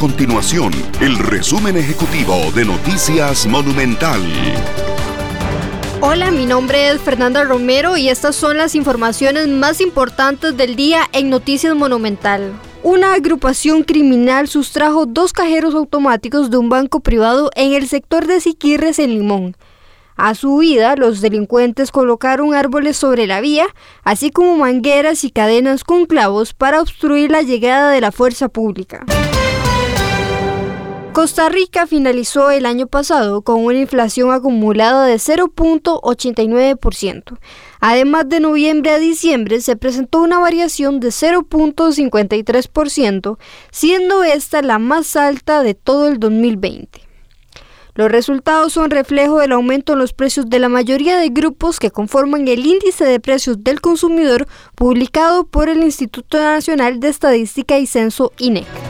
continuación el resumen ejecutivo de Noticias Monumental. Hola, mi nombre es Fernanda Romero y estas son las informaciones más importantes del día en Noticias Monumental. Una agrupación criminal sustrajo dos cajeros automáticos de un banco privado en el sector de Siquirres en Limón. A su huida, los delincuentes colocaron árboles sobre la vía, así como mangueras y cadenas con clavos para obstruir la llegada de la fuerza pública. Costa Rica finalizó el año pasado con una inflación acumulada de 0.89%. Además de noviembre a diciembre se presentó una variación de 0.53%, siendo esta la más alta de todo el 2020. Los resultados son reflejo del aumento en los precios de la mayoría de grupos que conforman el índice de precios del consumidor publicado por el Instituto Nacional de Estadística y Censo INEC.